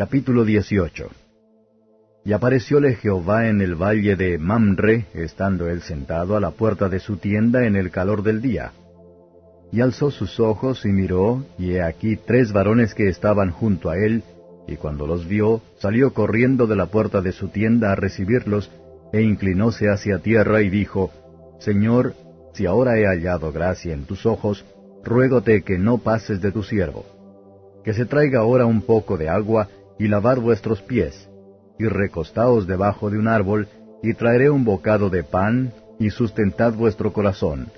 Capítulo 18 Y aparecióle Jehová en el valle de Mamre, estando él sentado a la puerta de su tienda en el calor del día. Y alzó sus ojos y miró, y he aquí tres varones que estaban junto a él, y cuando los vio, salió corriendo de la puerta de su tienda a recibirlos, e inclinóse hacia tierra y dijo, Señor, si ahora he hallado gracia en tus ojos, ruégote que no pases de tu siervo. Que se traiga ahora un poco de agua, y lavad vuestros pies, y recostaos debajo de un árbol, y traeré un bocado de pan, y sustentad vuestro corazón.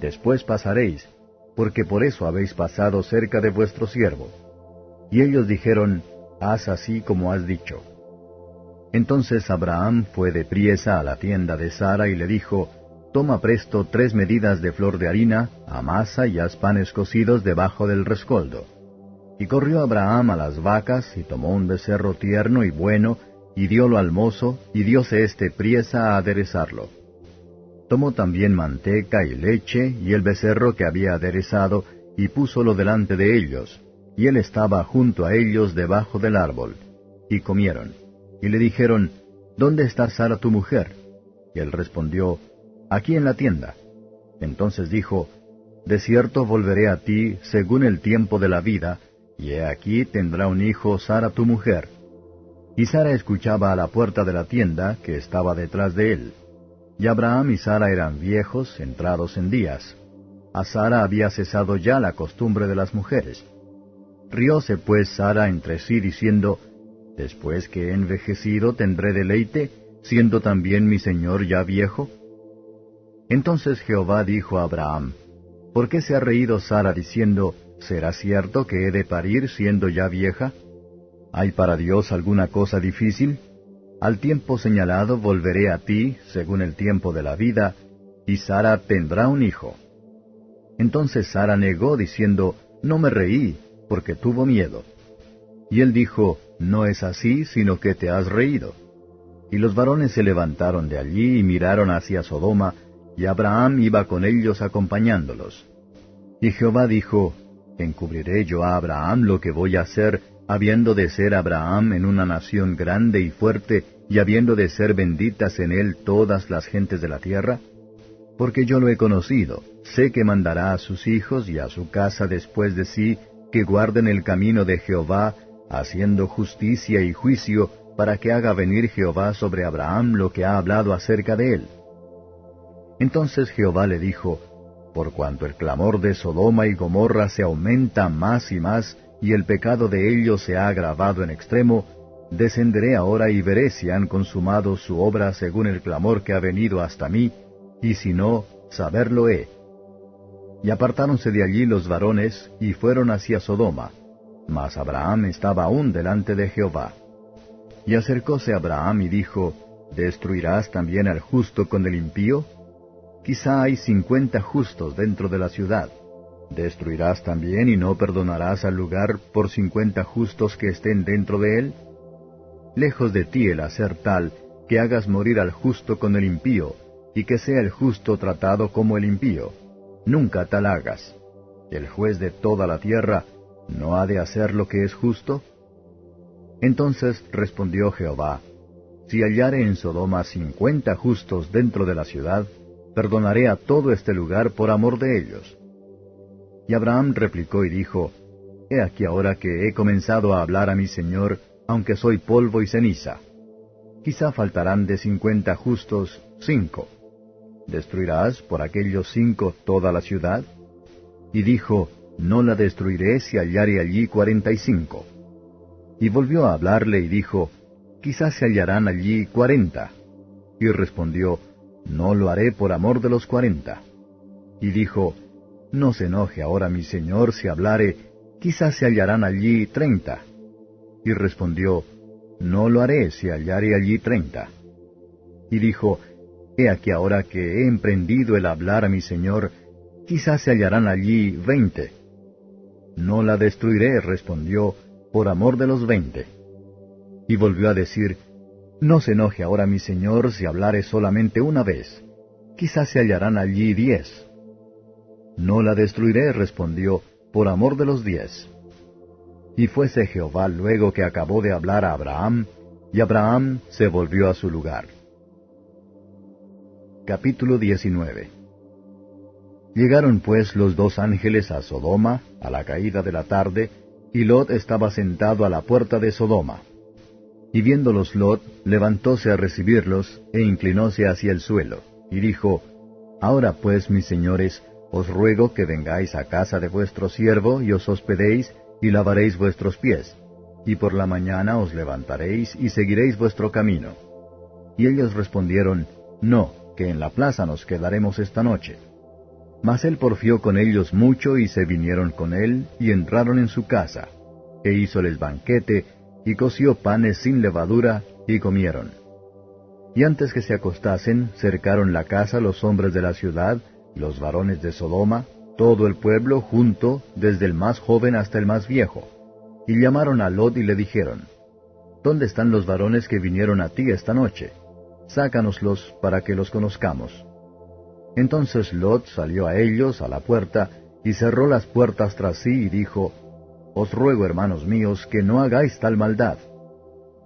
Después pasaréis, porque por eso habéis pasado cerca de vuestro siervo. Y ellos dijeron, haz así como has dicho. Entonces Abraham fue de priesa a la tienda de Sara y le dijo, Toma presto tres medidas de flor de harina, amasa y haz panes cocidos debajo del rescoldo. Y corrió Abraham a las vacas, y tomó un becerro tierno y bueno, y diólo al mozo, y diose éste priesa a aderezarlo. Tomó también manteca y leche, y el becerro que había aderezado, y púsolo delante de ellos, y él estaba junto a ellos debajo del árbol. Y comieron. Y le dijeron, ¿Dónde está Sara tu mujer? Y él respondió, Aquí en la tienda. Entonces dijo, De cierto volveré a ti según el tiempo de la vida, y he aquí tendrá un hijo Sara tu mujer. Y Sara escuchaba a la puerta de la tienda que estaba detrás de él. Y Abraham y Sara eran viejos, entrados en días. A Sara había cesado ya la costumbre de las mujeres. Rióse pues Sara entre sí diciendo, Después que he envejecido tendré deleite, siendo también mi señor ya viejo. Entonces Jehová dijo a Abraham, ¿Por qué se ha reído Sara diciendo, ¿será cierto que he de parir siendo ya vieja? ¿Hay para Dios alguna cosa difícil? Al tiempo señalado volveré a ti, según el tiempo de la vida, y Sara tendrá un hijo. Entonces Sara negó diciendo, No me reí, porque tuvo miedo. Y él dijo, No es así, sino que te has reído. Y los varones se levantaron de allí y miraron hacia Sodoma, y Abraham iba con ellos acompañándolos. Y Jehová dijo, ¿Encubriré yo a Abraham lo que voy a hacer, habiendo de ser Abraham en una nación grande y fuerte, y habiendo de ser benditas en él todas las gentes de la tierra? Porque yo lo he conocido, sé que mandará a sus hijos y a su casa después de sí, que guarden el camino de Jehová, haciendo justicia y juicio, para que haga venir Jehová sobre Abraham lo que ha hablado acerca de él. Entonces Jehová le dijo, Por cuanto el clamor de Sodoma y Gomorra se aumenta más y más, y el pecado de ellos se ha agravado en extremo, descenderé ahora y veré si han consumado su obra según el clamor que ha venido hasta mí, y si no, saberlo he. Y apartáronse de allí los varones, y fueron hacia Sodoma. Mas Abraham estaba aún delante de Jehová. Y acercóse Abraham y dijo, ¿Destruirás también al justo con el impío? Quizá hay cincuenta justos dentro de la ciudad. ¿Destruirás también y no perdonarás al lugar por cincuenta justos que estén dentro de él? Lejos de ti el hacer tal, que hagas morir al justo con el impío, y que sea el justo tratado como el impío nunca tal hagas. ¿El juez de toda la tierra no ha de hacer lo que es justo? Entonces respondió Jehová, Si hallare en Sodoma cincuenta justos dentro de la ciudad, perdonaré a todo este lugar por amor de ellos. Y Abraham replicó y dijo, He aquí ahora que he comenzado a hablar a mi Señor, aunque soy polvo y ceniza. Quizá faltarán de cincuenta justos cinco. ¿Destruirás por aquellos cinco toda la ciudad? Y dijo, No la destruiré si hallare allí cuarenta y cinco. Y volvió a hablarle y dijo, Quizás se hallarán allí cuarenta. Y respondió, No lo haré por amor de los cuarenta. Y dijo, No se enoje ahora mi señor si hablare, quizás se hallarán allí treinta. Y respondió, No lo haré si hallare allí treinta. Y dijo, He aquí ahora que he emprendido el hablar a mi señor, quizás se hallarán allí veinte. No la destruiré, respondió, por amor de los veinte. Y volvió a decir, No se enoje ahora mi señor si hablare solamente una vez. Quizás se hallarán allí diez. No la destruiré, respondió, por amor de los diez. Y fuese Jehová luego que acabó de hablar a Abraham, y Abraham se volvió a su lugar. Capítulo 19 Llegaron pues los dos ángeles a Sodoma a la caída de la tarde, y Lot estaba sentado a la puerta de Sodoma. Y viéndolos Lot, levantóse a recibirlos, e inclinóse hacia el suelo, y dijo, Ahora pues, mis señores, os ruego que vengáis a casa de vuestro siervo y os hospedéis y lavaréis vuestros pies, y por la mañana os levantaréis y seguiréis vuestro camino. Y ellos respondieron, No, que en la plaza nos quedaremos esta noche. Mas él porfió con ellos mucho y se vinieron con él y entraron en su casa, e hízoles banquete, y coció panes sin levadura, y comieron. Y antes que se acostasen, cercaron la casa los hombres de la ciudad, los varones de Sodoma, todo el pueblo junto, desde el más joven hasta el más viejo. Y llamaron a Lot y le dijeron, ¿Dónde están los varones que vinieron a ti esta noche? Sácanoslos para que los conozcamos. Entonces Lot salió a ellos a la puerta, y cerró las puertas tras sí, y dijo, Os ruego, hermanos míos, que no hagáis tal maldad.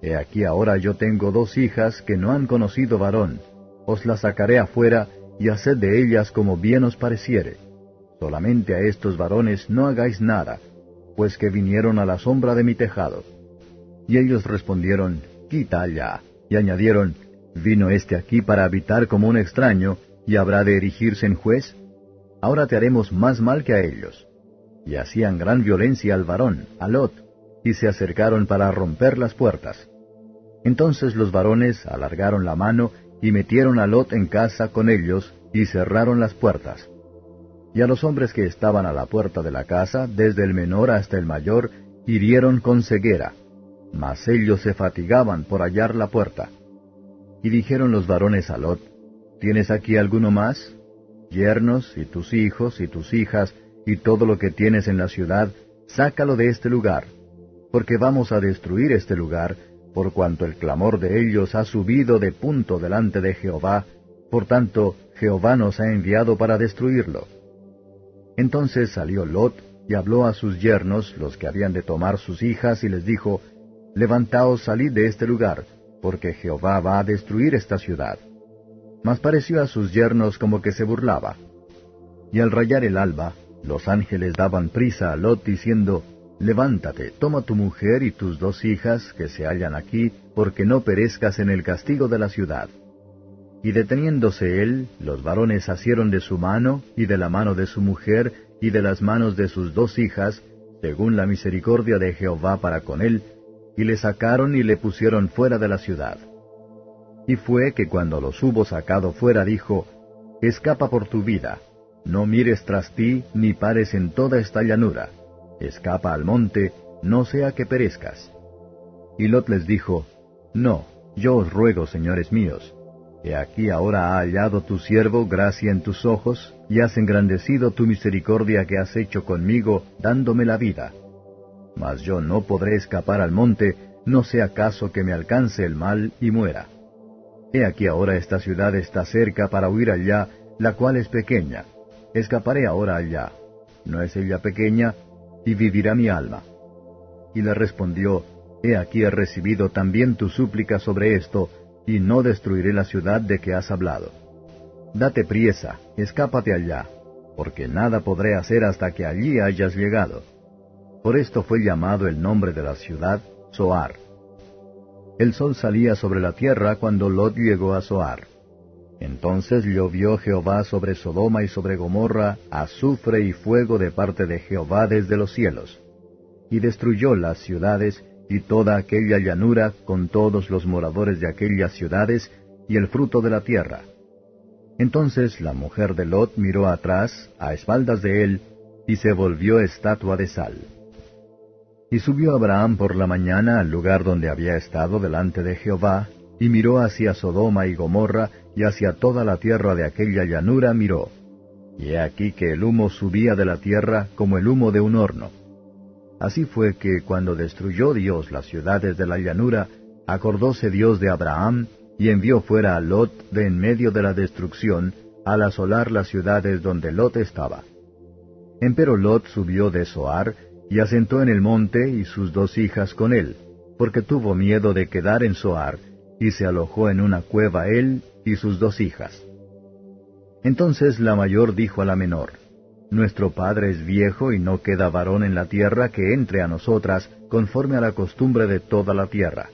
He aquí ahora yo tengo dos hijas que no han conocido varón, os las sacaré afuera, y haced de ellas como bien os pareciere. Solamente a estos varones no hagáis nada, pues que vinieron a la sombra de mi tejado. Y ellos respondieron, Quita allá. Y añadieron, ¿Vino éste aquí para habitar como un extraño, y habrá de erigirse en juez? Ahora te haremos más mal que a ellos. Y hacían gran violencia al varón, a Lot, y se acercaron para romper las puertas. Entonces los varones alargaron la mano y metieron a Lot en casa con ellos, y cerraron las puertas. Y a los hombres que estaban a la puerta de la casa, desde el menor hasta el mayor, hirieron con ceguera, mas ellos se fatigaban por hallar la puerta. Y dijeron los varones a Lot, ¿Tienes aquí alguno más? Yernos, y tus hijos, y tus hijas, y todo lo que tienes en la ciudad, sácalo de este lugar, porque vamos a destruir este lugar, por cuanto el clamor de ellos ha subido de punto delante de Jehová, por tanto Jehová nos ha enviado para destruirlo. Entonces salió Lot y habló a sus yernos, los que habían de tomar sus hijas, y les dijo, Levantaos, salid de este lugar, porque Jehová va a destruir esta ciudad. Mas pareció a sus yernos como que se burlaba. Y al rayar el alba, los ángeles daban prisa a Lot diciendo, Levántate, toma tu mujer y tus dos hijas que se hallan aquí, porque no perezcas en el castigo de la ciudad. Y deteniéndose él, los varones asieron de su mano, y de la mano de su mujer, y de las manos de sus dos hijas, según la misericordia de Jehová para con él, y le sacaron y le pusieron fuera de la ciudad. Y fue que cuando los hubo sacado fuera dijo, Escapa por tu vida, no mires tras ti, ni pares en toda esta llanura escapa al monte, no sea que perezcas. Y Lot les dijo, No, yo os ruego, señores míos, he aquí ahora ha hallado tu siervo gracia en tus ojos, y has engrandecido tu misericordia que has hecho conmigo, dándome la vida. Mas yo no podré escapar al monte, no sea caso que me alcance el mal y muera. He aquí ahora esta ciudad está cerca para huir allá, la cual es pequeña. Escaparé ahora allá. ¿No es ella pequeña? y vivirá mi alma. Y le respondió, He aquí he recibido también tu súplica sobre esto, y no destruiré la ciudad de que has hablado. Date priesa, escápate allá, porque nada podré hacer hasta que allí hayas llegado. Por esto fue llamado el nombre de la ciudad Zoar. El sol salía sobre la tierra cuando Lot llegó a Zoar. Entonces llovió Jehová sobre Sodoma y sobre Gomorra azufre y fuego de parte de Jehová desde los cielos, y destruyó las ciudades y toda aquella llanura con todos los moradores de aquellas ciudades y el fruto de la tierra. Entonces la mujer de Lot miró atrás, a espaldas de él, y se volvió estatua de sal. Y subió Abraham por la mañana al lugar donde había estado delante de Jehová, y miró hacia Sodoma y Gomorra, y hacia toda la tierra de aquella llanura miró. Y he aquí que el humo subía de la tierra como el humo de un horno. Así fue que cuando destruyó Dios las ciudades de la llanura, acordóse Dios de Abraham, y envió fuera a Lot de en medio de la destrucción, al asolar las ciudades donde Lot estaba. Empero Lot subió de Soar, y asentó en el monte y sus dos hijas con él, porque tuvo miedo de quedar en Soar, y se alojó en una cueva él y sus dos hijas. Entonces la mayor dijo a la menor, Nuestro padre es viejo y no queda varón en la tierra que entre a nosotras conforme a la costumbre de toda la tierra.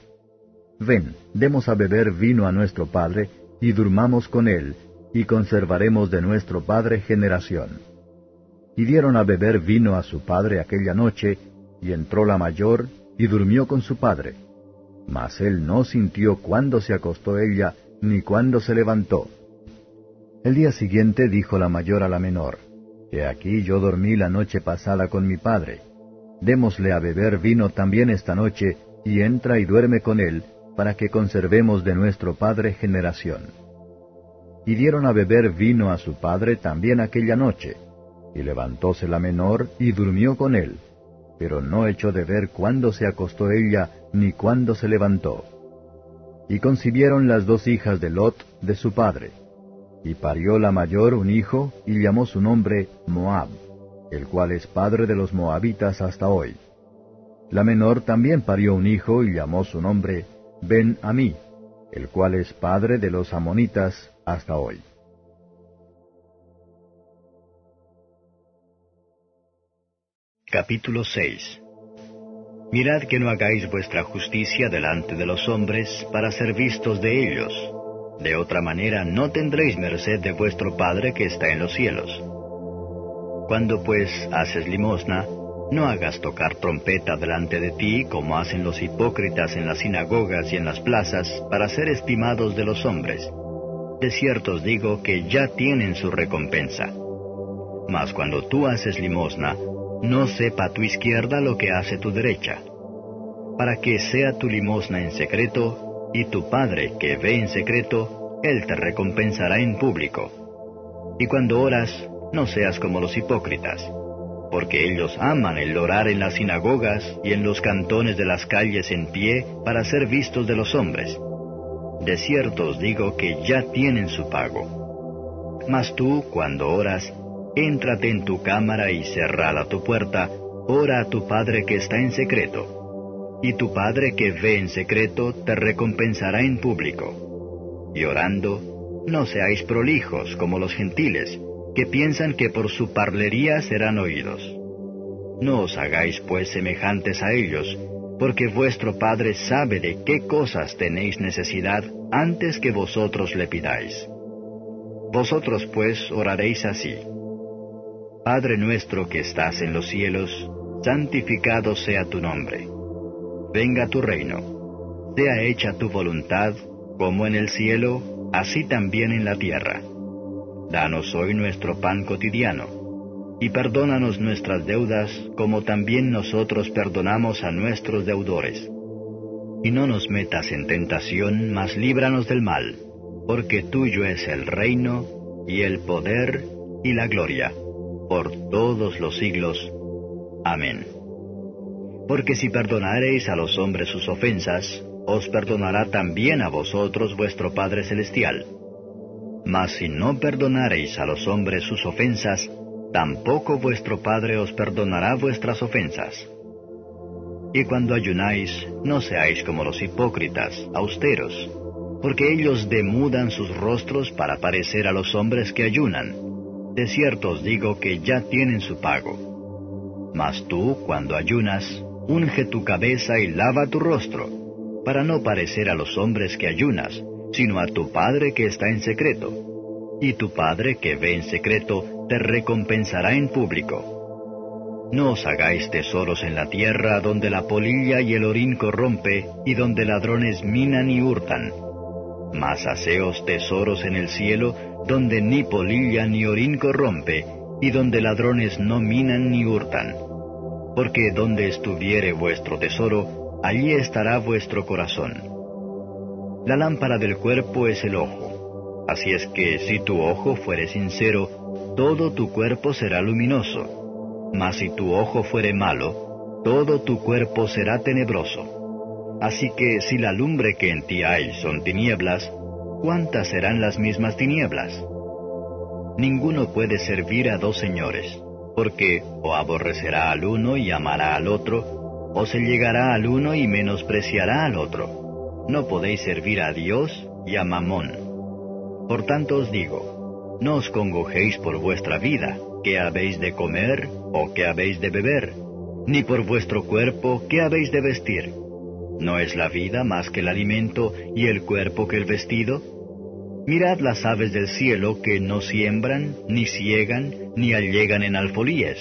Ven, demos a beber vino a nuestro padre, y durmamos con él, y conservaremos de nuestro padre generación. Y dieron a beber vino a su padre aquella noche, y entró la mayor, y durmió con su padre. Mas él no sintió cuándo se acostó ella, ni cuándo se levantó. El día siguiente dijo la mayor a la menor, He aquí yo dormí la noche pasada con mi padre. Démosle a beber vino también esta noche, y entra y duerme con él, para que conservemos de nuestro padre generación. Y dieron a beber vino a su padre también aquella noche, y levantóse la menor y durmió con él, pero no echó de ver cuándo se acostó ella ni cuándo se levantó. Y concibieron las dos hijas de Lot de su padre. Y parió la mayor un hijo, y llamó su nombre Moab, el cual es padre de los moabitas hasta hoy. La menor también parió un hijo, y llamó su nombre Ben Amí, el cual es padre de los amonitas hasta hoy. Capítulo 6 Mirad que no hagáis vuestra justicia delante de los hombres para ser vistos de ellos. De otra manera no tendréis merced de vuestro Padre que está en los cielos. Cuando pues haces limosna, no hagas tocar trompeta delante de ti como hacen los hipócritas en las sinagogas y en las plazas para ser estimados de los hombres. De cierto os digo que ya tienen su recompensa. Mas cuando tú haces limosna, no sepa tu izquierda lo que hace tu derecha, para que sea tu limosna en secreto, y tu Padre que ve en secreto, Él te recompensará en público. Y cuando oras, no seas como los hipócritas porque ellos aman el orar en las sinagogas y en los cantones de las calles en pie para ser vistos de los hombres. De cierto os digo que ya tienen su pago. Mas tú, cuando oras, éntrate en tu cámara y cerrada tu puerta, ora a tu Padre que está en secreto. Y tu Padre que ve en secreto te recompensará en público. Y orando, no seáis prolijos como los gentiles, que piensan que por su parlería serán oídos. No os hagáis pues semejantes a ellos, porque vuestro Padre sabe de qué cosas tenéis necesidad antes que vosotros le pidáis. Vosotros pues oraréis así. Padre nuestro que estás en los cielos, santificado sea tu nombre. Venga tu reino. Sea hecha tu voluntad, como en el cielo, así también en la tierra. Danos hoy nuestro pan cotidiano, y perdónanos nuestras deudas como también nosotros perdonamos a nuestros deudores. Y no nos metas en tentación, mas líbranos del mal, porque tuyo es el reino, y el poder, y la gloria, por todos los siglos. Amén. Porque si perdonareis a los hombres sus ofensas, os perdonará también a vosotros vuestro Padre Celestial mas si no perdonareis a los hombres sus ofensas, tampoco vuestro Padre os perdonará vuestras ofensas. Y cuando ayunáis, no seáis como los hipócritas, austeros, porque ellos demudan sus rostros para parecer a los hombres que ayunan. De cierto os digo que ya tienen su pago. Mas tú, cuando ayunas, unge tu cabeza y lava tu rostro, para no parecer a los hombres que ayunas, sino a tu Padre que está en secreto. Y tu Padre que ve en secreto te recompensará en público. No os hagáis tesoros en la tierra donde la polilla y el orín corrompe y donde ladrones minan y hurtan. Mas haceos tesoros en el cielo donde ni polilla ni orín corrompe y donde ladrones no minan ni hurtan. porque donde estuviere vuestro tesoro, allí estará vuestro corazón. La lámpara del cuerpo es el ojo. Así es que si tu ojo fuere sincero, todo tu cuerpo será luminoso. Mas si tu ojo fuere malo, todo tu cuerpo será tenebroso. Así que si la lumbre que en ti hay son tinieblas, ¿cuántas serán las mismas tinieblas? Ninguno puede servir a dos señores, porque o aborrecerá al uno y amará al otro, o se llegará al uno y menospreciará al otro. No podéis servir a Dios y a Mamón. Por tanto os digo, no os congojéis por vuestra vida, qué habéis de comer o qué habéis de beber, ni por vuestro cuerpo, qué habéis de vestir. ¿No es la vida más que el alimento y el cuerpo que el vestido? Mirad las aves del cielo que no siembran, ni ciegan, ni allegan en alfolíes,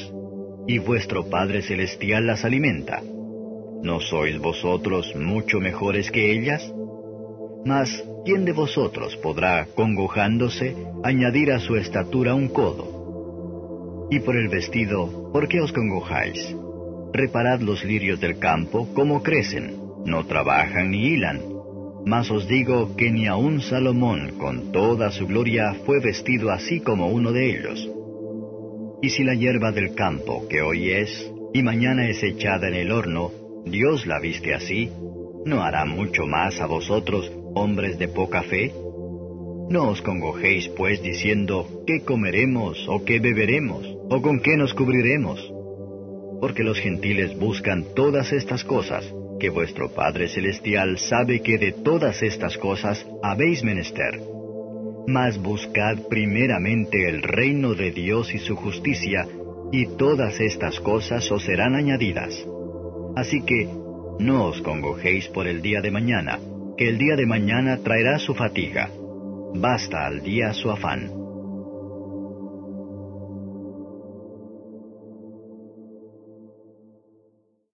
y vuestro Padre Celestial las alimenta. ¿No sois vosotros mucho mejores que ellas? Mas, ¿quién de vosotros podrá, congojándose, añadir a su estatura un codo? Y por el vestido, ¿por qué os congojáis? Reparad los lirios del campo, cómo crecen, no trabajan ni hilan mas os digo que ni aun Salomón con toda su gloria fue vestido así como uno de ellos. Y si la hierba del campo, que hoy es, y mañana es echada en el horno, Dios la viste así, ¿no hará mucho más a vosotros, hombres de poca fe? No os congojéis, pues, diciendo, ¿qué comeremos, o qué beberemos, o con qué nos cubriremos? Porque los gentiles buscan todas estas cosas, que vuestro Padre Celestial sabe que de todas estas cosas habéis menester. Mas buscad primeramente el reino de Dios y su justicia, y todas estas cosas os serán añadidas. Así que, no os congojéis por el día de mañana, que el día de mañana traerá su fatiga. Basta al día su afán.